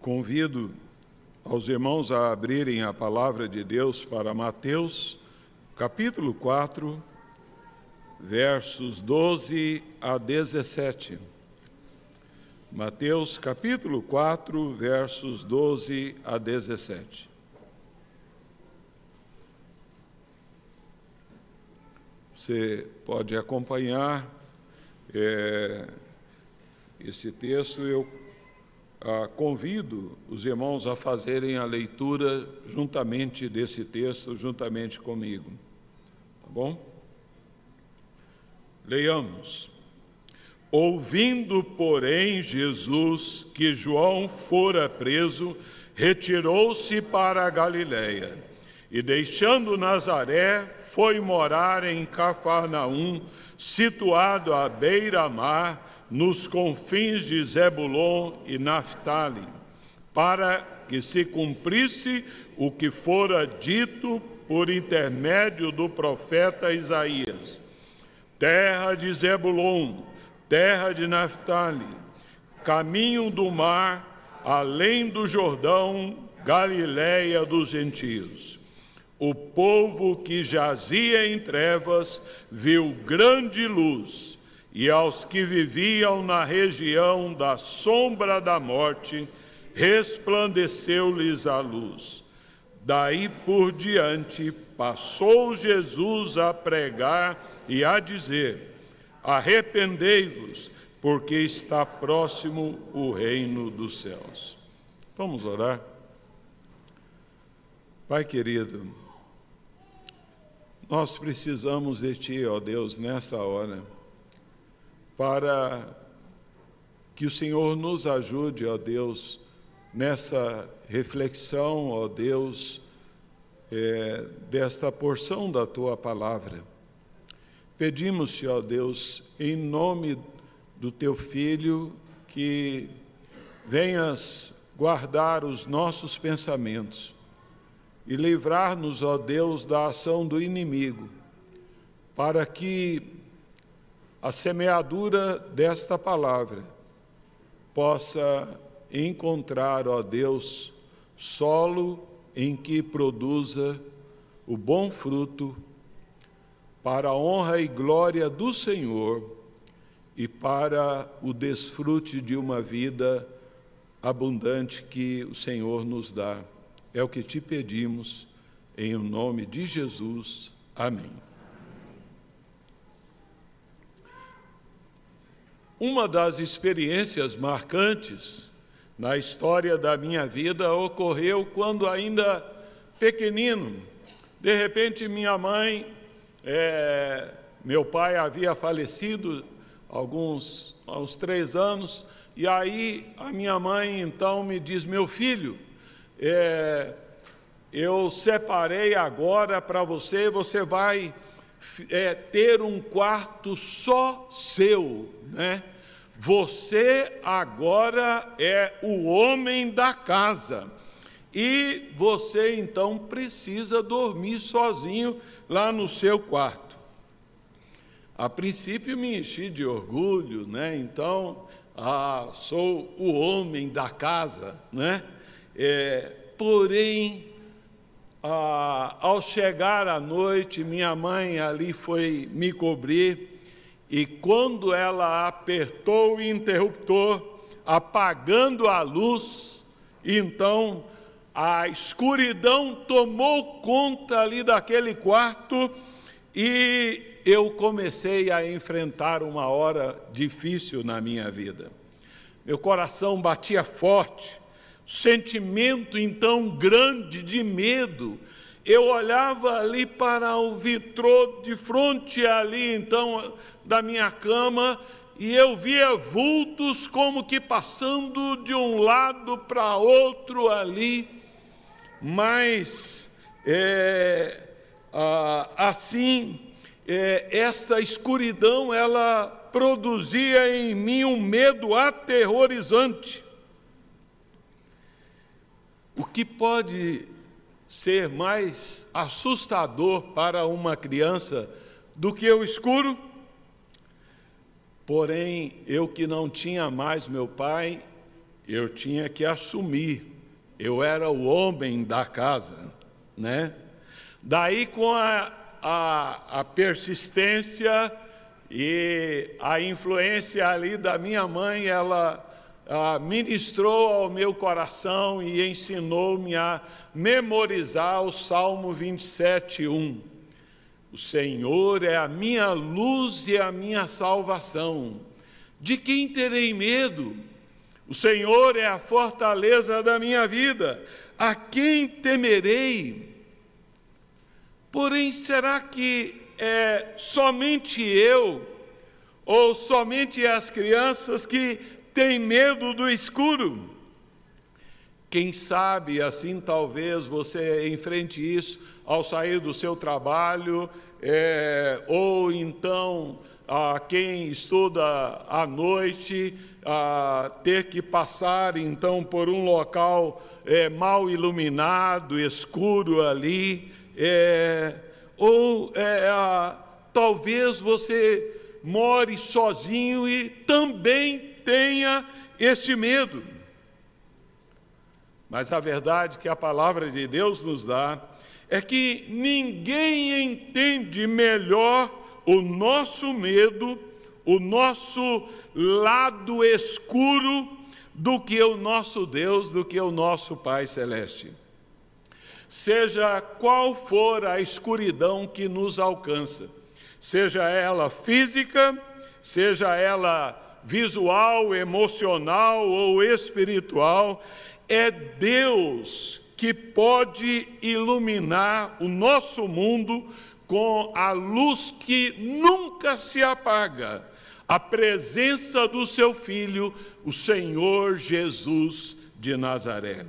Convido aos irmãos a abrirem a palavra de Deus para Mateus, capítulo 4, versos 12 a 17. Mateus, capítulo 4, versos 12 a 17. Você pode acompanhar é, esse texto. Eu ah, convido os irmãos a fazerem a leitura juntamente desse texto, juntamente comigo. Tá bom? Leiamos. Ouvindo, porém, Jesus que João fora preso, retirou-se para a Galiléia e deixando Nazaré, foi morar em Cafarnaum, situado à beira-mar, nos confins de Zebulon e Naphtali, para que se cumprisse o que fora dito por intermédio do profeta Isaías. Terra de Zebulon, terra de Naphtali, caminho do mar, além do Jordão, Galiléia dos gentios. O povo que jazia em trevas viu grande luz, e aos que viviam na região da sombra da morte, resplandeceu-lhes a luz. Daí por diante, passou Jesus a pregar e a dizer: Arrependei-vos, porque está próximo o reino dos céus. Vamos orar? Pai querido, nós precisamos de Ti, ó Deus, nessa hora, para que o Senhor nos ajude, ó Deus, nessa reflexão, ó Deus, é, desta porção da Tua palavra. Pedimos-te, ó Deus, em nome do Teu Filho, que venhas guardar os nossos pensamentos e livrar-nos, ó Deus, da ação do inimigo, para que a semeadura desta palavra possa encontrar, ó Deus, solo em que produza o bom fruto para a honra e glória do Senhor e para o desfrute de uma vida abundante que o Senhor nos dá. É o que te pedimos, em nome de Jesus. Amém. Uma das experiências marcantes na história da minha vida ocorreu quando ainda pequenino. De repente, minha mãe, é, meu pai havia falecido alguns há uns três anos, e aí a minha mãe então me diz: meu filho, é, eu separei agora para você, você vai é, ter um quarto só seu, né? Você agora é o homem da casa e você então precisa dormir sozinho lá no seu quarto. A princípio me enchi de orgulho, né? Então, ah, sou o homem da casa, né? É, porém, ah, ao chegar à noite, minha mãe ali foi me cobrir, e quando ela apertou o interruptor, apagando a luz, então a escuridão tomou conta ali daquele quarto e eu comecei a enfrentar uma hora difícil na minha vida. Meu coração batia forte, sentimento então grande de medo. Eu olhava ali para o vitrô de frente ali então da minha cama e eu via vultos como que passando de um lado para outro ali, mas é, assim é, essa escuridão ela produzia em mim um medo aterrorizante. O que pode ser mais assustador para uma criança do que o escuro? Porém, eu que não tinha mais meu pai, eu tinha que assumir, eu era o homem da casa, né? Daí, com a, a, a persistência e a influência ali da minha mãe, ela ministrou ao meu coração e ensinou-me a memorizar o Salmo 27, 1. O Senhor é a minha luz e a minha salvação. De quem terei medo? O Senhor é a fortaleza da minha vida. A quem temerei? Porém, será que é somente eu ou somente as crianças que têm medo do escuro? Quem sabe, assim talvez você enfrente isso ao sair do seu trabalho, é, ou então a quem estuda à noite, a ter que passar então por um local é, mal iluminado, escuro ali, é, ou é, a, talvez você more sozinho e também tenha esse medo. Mas a verdade que a palavra de Deus nos dá é que ninguém entende melhor o nosso medo, o nosso lado escuro, do que o nosso Deus, do que o nosso Pai Celeste. Seja qual for a escuridão que nos alcança, seja ela física, seja ela visual, emocional ou espiritual, é Deus que pode iluminar o nosso mundo com a luz que nunca se apaga, a presença do seu Filho, o Senhor Jesus de Nazaré.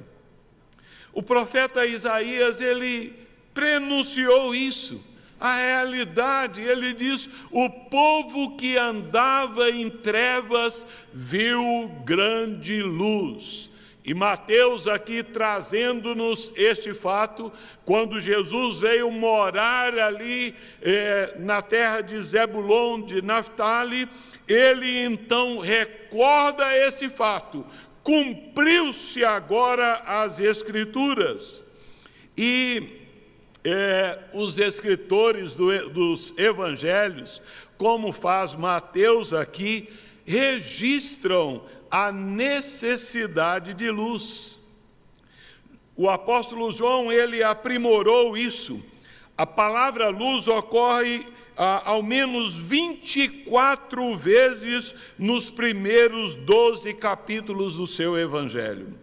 O profeta Isaías, ele prenunciou isso, a realidade, ele diz: o povo que andava em trevas viu grande luz. E Mateus aqui trazendo-nos este fato, quando Jesus veio morar ali eh, na terra de Zebulon, de Naphtali, ele então recorda esse fato. Cumpriu-se agora as Escrituras. E eh, os escritores do, dos evangelhos, como faz Mateus aqui, registram a necessidade de luz. O apóstolo João, ele aprimorou isso. A palavra luz ocorre ao menos 24 vezes nos primeiros 12 capítulos do seu evangelho.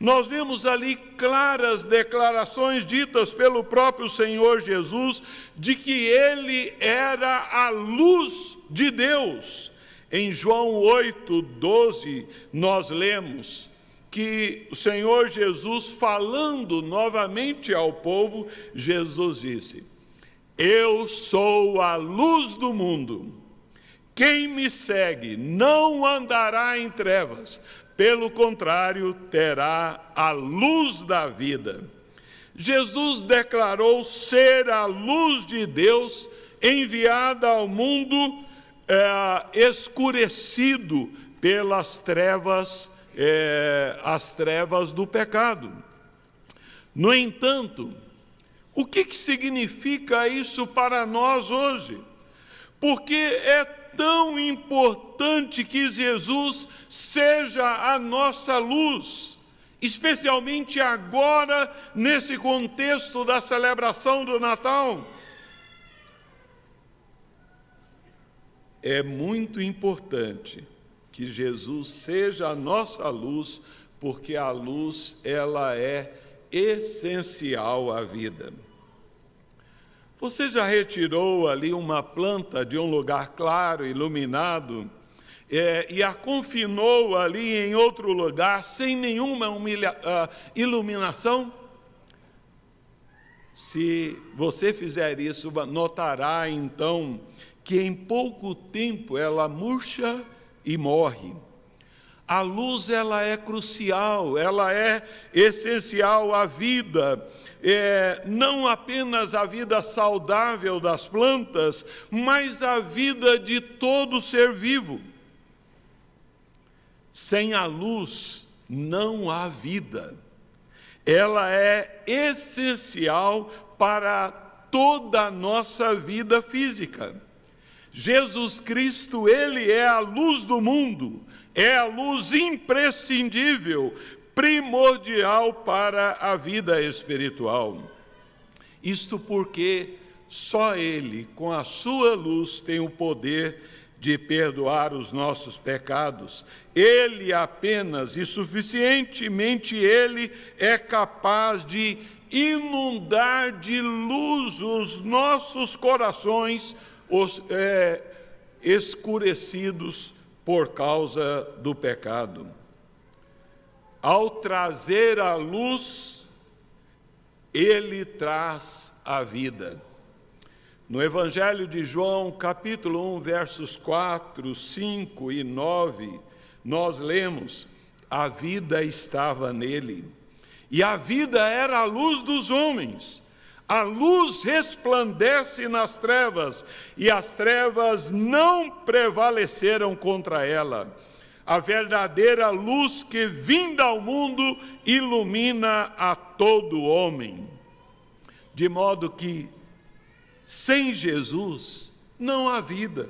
Nós vemos ali claras declarações ditas pelo próprio Senhor Jesus de que ele era a luz de Deus em João 8, 12, nós lemos que o Senhor Jesus, falando novamente ao povo, Jesus disse: Eu sou a luz do mundo. Quem me segue não andará em trevas, pelo contrário, terá a luz da vida. Jesus declarou ser a luz de Deus enviada ao mundo é, escurecido pelas trevas, é, as trevas do pecado. No entanto, o que, que significa isso para nós hoje? Porque é tão importante que Jesus seja a nossa luz, especialmente agora, nesse contexto da celebração do Natal. é muito importante que Jesus seja a nossa luz, porque a luz ela é essencial à vida. Você já retirou ali uma planta de um lugar claro, iluminado, é, e a confinou ali em outro lugar sem nenhuma humilha, uh, iluminação? Se você fizer isso, notará então que em pouco tempo ela murcha e morre. A luz ela é crucial, ela é essencial à vida, é, não apenas a vida saudável das plantas, mas a vida de todo ser vivo. Sem a luz, não há vida. Ela é essencial para toda a nossa vida física. Jesus Cristo, ele é a luz do mundo, é a luz imprescindível, primordial para a vida espiritual. Isto porque só ele, com a sua luz, tem o poder de perdoar os nossos pecados. Ele apenas e suficientemente ele é capaz de inundar de luz os nossos corações os, é, escurecidos por causa do pecado. Ao trazer a luz, ele traz a vida. No Evangelho de João, capítulo 1, versos 4, 5 e 9, nós lemos: a vida estava nele, e a vida era a luz dos homens. A luz resplandece nas trevas, e as trevas não prevaleceram contra ela. A verdadeira luz que vinda ao mundo ilumina a todo homem. De modo que sem Jesus não há vida.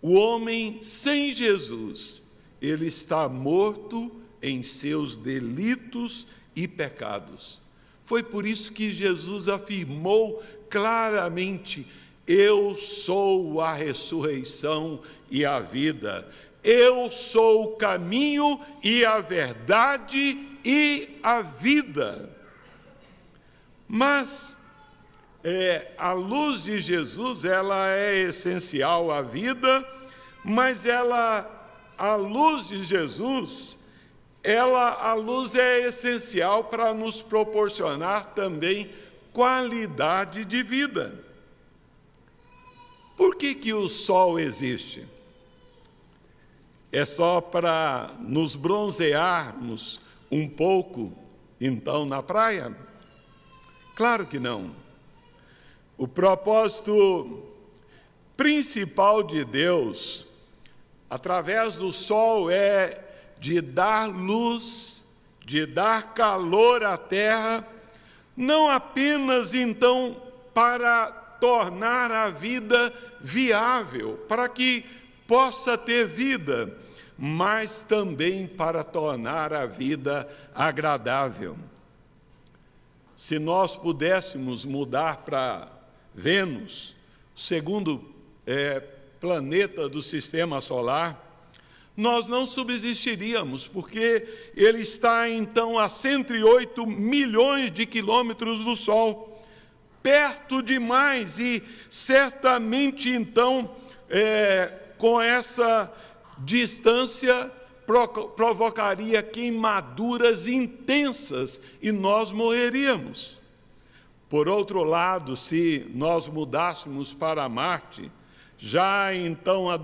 O homem sem Jesus, ele está morto em seus delitos e pecados. Foi por isso que Jesus afirmou claramente: Eu sou a ressurreição e a vida. Eu sou o caminho e a verdade e a vida. Mas é, a luz de Jesus, ela é essencial à vida, mas ela, a luz de Jesus, ela, a luz é essencial para nos proporcionar também qualidade de vida. Por que, que o sol existe? É só para nos bronzearmos um pouco, então, na praia? Claro que não. O propósito principal de Deus, através do sol, é de dar luz, de dar calor à terra, não apenas então para tornar a vida viável, para que possa ter vida, mas também para tornar a vida agradável. Se nós pudéssemos mudar para Vênus, segundo é, planeta do sistema solar, nós não subsistiríamos, porque ele está então a 108 milhões de quilômetros do Sol, perto demais, e certamente então, é, com essa distância, provocaria queimaduras intensas e nós morreríamos. Por outro lado, se nós mudássemos para Marte, já então a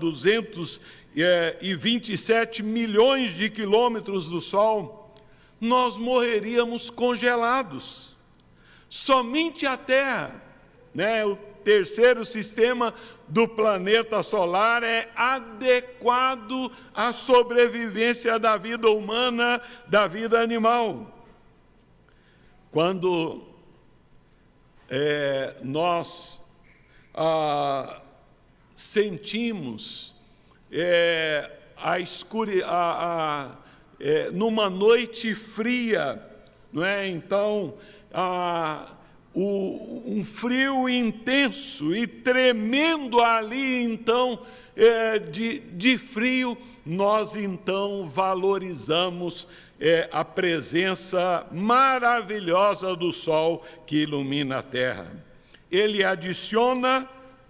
227 milhões de quilômetros do Sol, nós morreríamos congelados. Somente a Terra, né, o terceiro sistema do planeta solar, é adequado à sobrevivência da vida humana, da vida animal. Quando é, nós ah, sentimos é, a escuridão, é, numa noite fria, não é? Então, o, um frio intenso e tremendo ali, então, é, de, de frio, nós então valorizamos é a presença maravilhosa do sol que ilumina a terra. Ele adiciona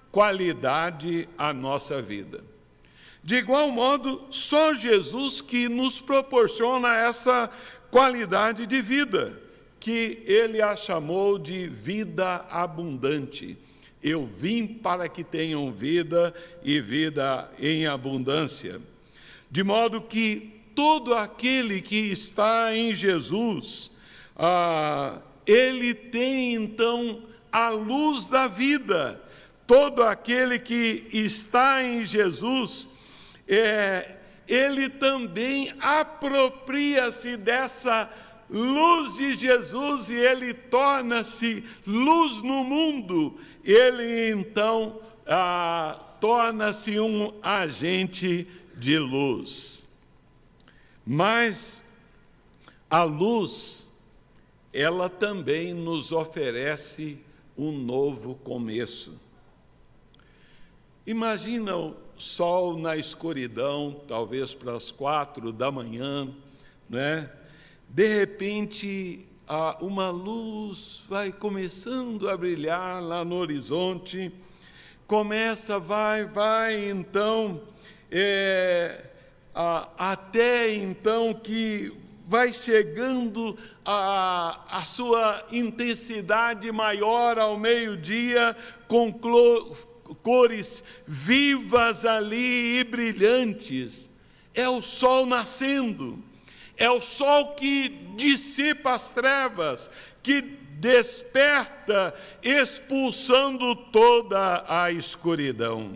qualidade à nossa vida. De igual modo, só Jesus que nos proporciona essa qualidade de vida, que ele a chamou de vida abundante. Eu vim para que tenham vida e vida em abundância. De modo que todo aquele que está em Jesus, ah, ele tem então a luz da vida. Todo aquele que está em Jesus, é, ele também apropria-se dessa luz de Jesus e ele torna-se luz no mundo. Ele então ah, torna-se um agente de luz. Mas a luz, ela também nos oferece um novo começo. Imagina o sol na escuridão, talvez para as quatro da manhã, né? De repente, uma luz vai começando a brilhar lá no horizonte, começa, vai, vai, então, é, a, até então que vai chegando a, a sua intensidade maior ao meio-dia, com cores vivas ali e brilhantes. É o sol nascendo, é o sol que dissipa as trevas, que desperta, expulsando toda a escuridão.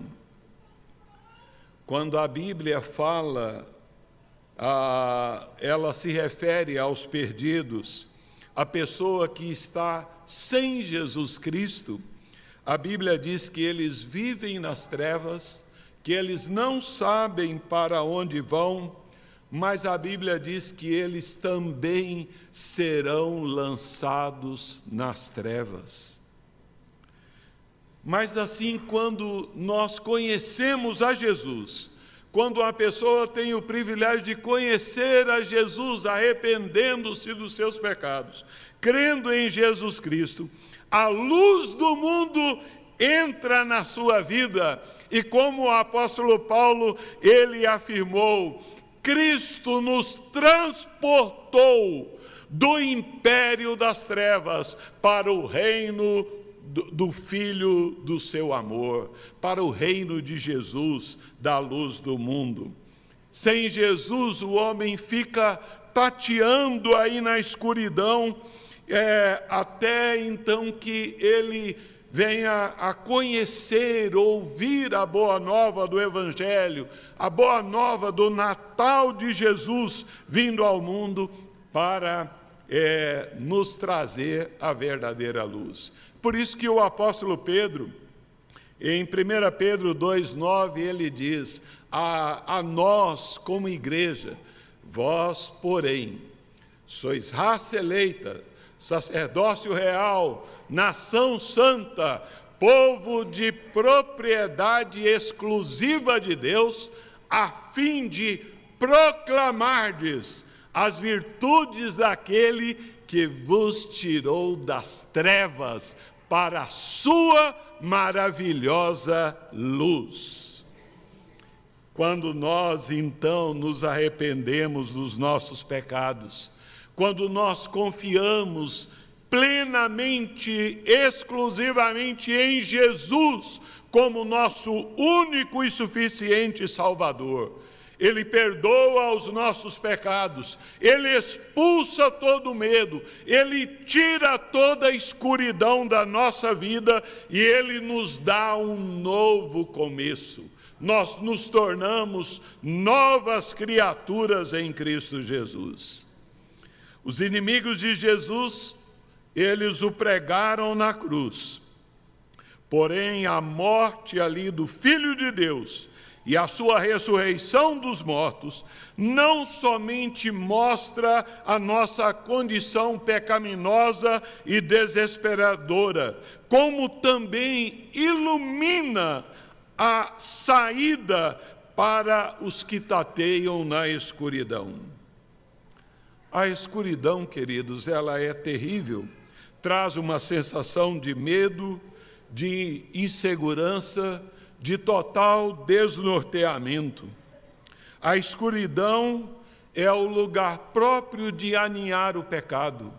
Quando a Bíblia fala, ela se refere aos perdidos, a pessoa que está sem Jesus Cristo a Bíblia diz que eles vivem nas trevas, que eles não sabem para onde vão, mas a Bíblia diz que eles também serão lançados nas trevas. Mas assim, quando nós conhecemos a Jesus, quando a pessoa tem o privilégio de conhecer a Jesus, arrependendo-se dos seus pecados, crendo em Jesus Cristo, a luz do mundo entra na sua vida. E como o apóstolo Paulo, ele afirmou, Cristo nos transportou do império das trevas para o reino do, do, Filho do seu amor, para o reino de Jesus, da luz do mundo. Sem Jesus, o homem fica tateando aí na escuridão, é, até então que ele venha a conhecer, ouvir a boa nova do Evangelho, a boa nova do Natal de Jesus vindo ao mundo para é, nos trazer a verdadeira luz. Por isso que o apóstolo Pedro, em 1 Pedro 2,9, ele diz: a, a nós, como igreja, vós, porém, sois raça eleita, sacerdócio real, nação santa, povo de propriedade exclusiva de Deus, a fim de proclamardes as virtudes daquele que vos tirou das trevas para a sua maravilhosa luz. Quando nós então nos arrependemos dos nossos pecados, quando nós confiamos plenamente, exclusivamente em Jesus como nosso único e suficiente Salvador. Ele perdoa os nossos pecados, ele expulsa todo medo, ele tira toda a escuridão da nossa vida e ele nos dá um novo começo. Nós nos tornamos novas criaturas em Cristo Jesus. Os inimigos de Jesus, eles o pregaram na cruz. Porém, a morte ali do Filho de Deus e a sua ressurreição dos mortos não somente mostra a nossa condição pecaminosa e desesperadora, como também ilumina a saída para os que tateiam na escuridão. A escuridão, queridos, ela é terrível, traz uma sensação de medo, de insegurança, de total desnorteamento. A escuridão é o lugar próprio de aninhar o pecado.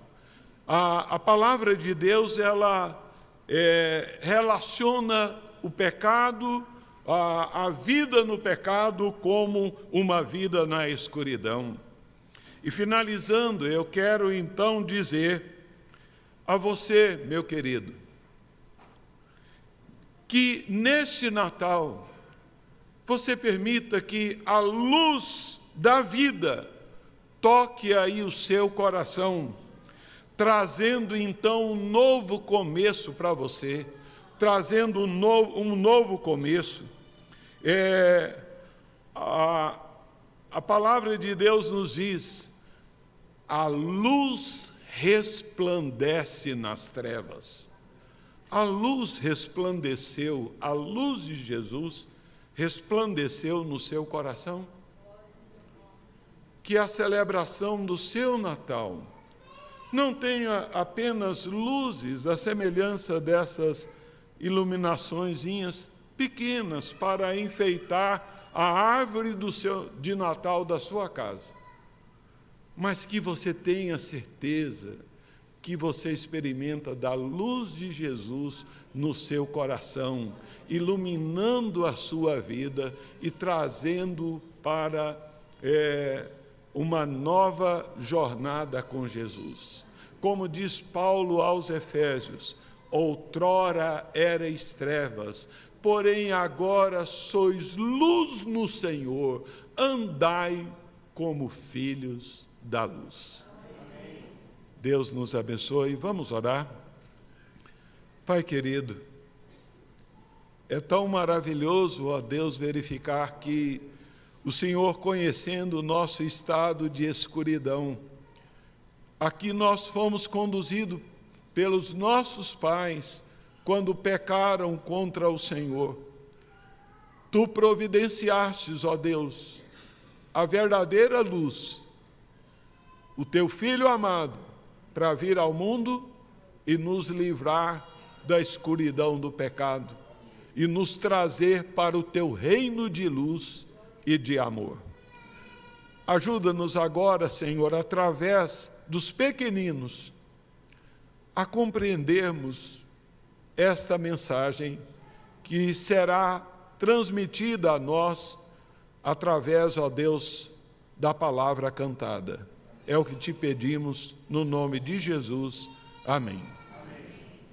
A, a palavra de Deus, ela é, relaciona o pecado, a, a vida no pecado, como uma vida na escuridão. E finalizando, eu quero então dizer a você, meu querido, que neste Natal você permita que a luz da vida toque aí o seu coração, trazendo então um novo começo para você, trazendo um novo, um novo começo. É, a, a palavra de Deus nos diz: a luz resplandece nas trevas. A luz resplandeceu, a luz de Jesus resplandeceu no seu coração. Que a celebração do seu Natal não tenha apenas luzes, a semelhança dessas iluminações pequenas para enfeitar a árvore do seu, de Natal da sua casa, mas que você tenha certeza que você experimenta da luz de Jesus no seu coração, iluminando a sua vida e trazendo para é, uma nova jornada com Jesus. Como diz Paulo aos Efésios, outrora erais trevas, porém agora sois luz no Senhor, andai como filhos da luz. Deus nos abençoe. Vamos orar. Pai querido, é tão maravilhoso, ó Deus, verificar que o Senhor, conhecendo o nosso estado de escuridão, aqui nós fomos conduzidos pelos nossos pais quando pecaram contra o Senhor. Tu providenciastes, ó Deus, a verdadeira luz, o teu filho amado, para vir ao mundo e nos livrar da escuridão do pecado e nos trazer para o teu reino de luz e de amor. Ajuda-nos agora, Senhor, através dos pequeninos, a compreendermos esta mensagem que será transmitida a nós através, ó Deus, da palavra cantada. É o que te pedimos no nome de Jesus. Amém.